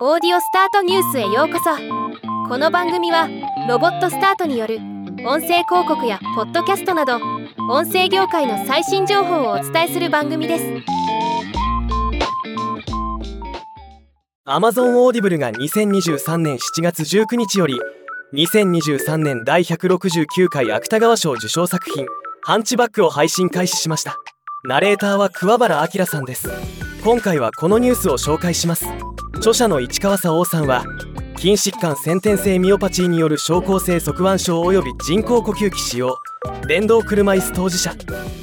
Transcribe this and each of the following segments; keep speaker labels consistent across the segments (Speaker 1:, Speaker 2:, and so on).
Speaker 1: オーディオスタートニュースへようこそ。この番組はロボットスタートによる音声広告やポッドキャストなど音声業界の最新情報をお伝えする番組です。
Speaker 2: Amazon オーディブルが2023年7月19日より2023年第169回芥川賞受賞作品「ハンチバック」を配信開始しました。ナレーターは桑原明さんです。今回はこのニュースを紹介します。著者の市川沙央さんは筋疾患先天性ミオパチーによる症候性側腕症及び人工呼吸器使用。電動車椅子当事者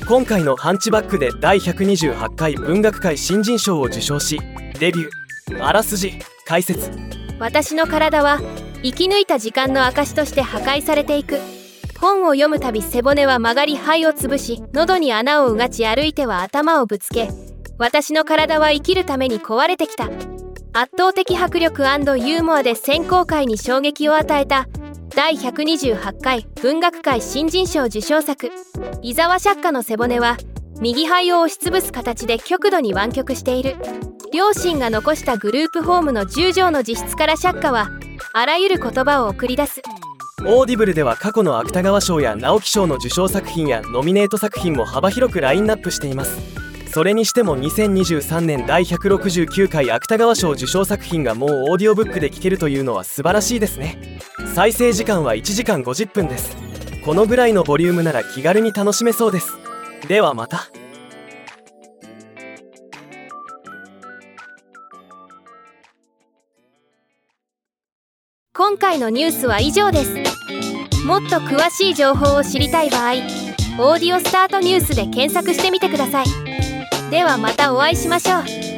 Speaker 2: 今回のハンチバックで第128回文学界新人賞を受賞しデビュー。あらすじ解説。
Speaker 1: 私の体は生き抜いた時間の証として破壊されていく。本を読むたび背骨は曲がり肺を潰し喉に穴をうがち歩いては頭をぶつけ私の体は生きるために壊れてきた。圧倒的迫力ユーモアで選考会に衝撃を与えた第128回文学界新人賞受賞作井沢釈華の背骨は右肺を押しつぶす形で極度に湾曲している。両親が残したグループホームの10畳の自室から釈華はあらゆる言葉を送り出す。
Speaker 2: オーディブルでは過去の芥川賞や直木賞の受賞作品やノミネート作品も幅広くラインナップしています。それにしても2023年第169回芥川賞受賞作品がもうオーディオブックで聴けるというのは素晴らしいですね。再生時間は1時間50分です。このぐらいのボリュームなら気軽に楽しめそうです。ではまた。
Speaker 1: 今回のニュースは以上です。もっと詳しい情報を知りたい場合「オーディオスタートニュース」で検索してみてください。ではまたお会いしましょう。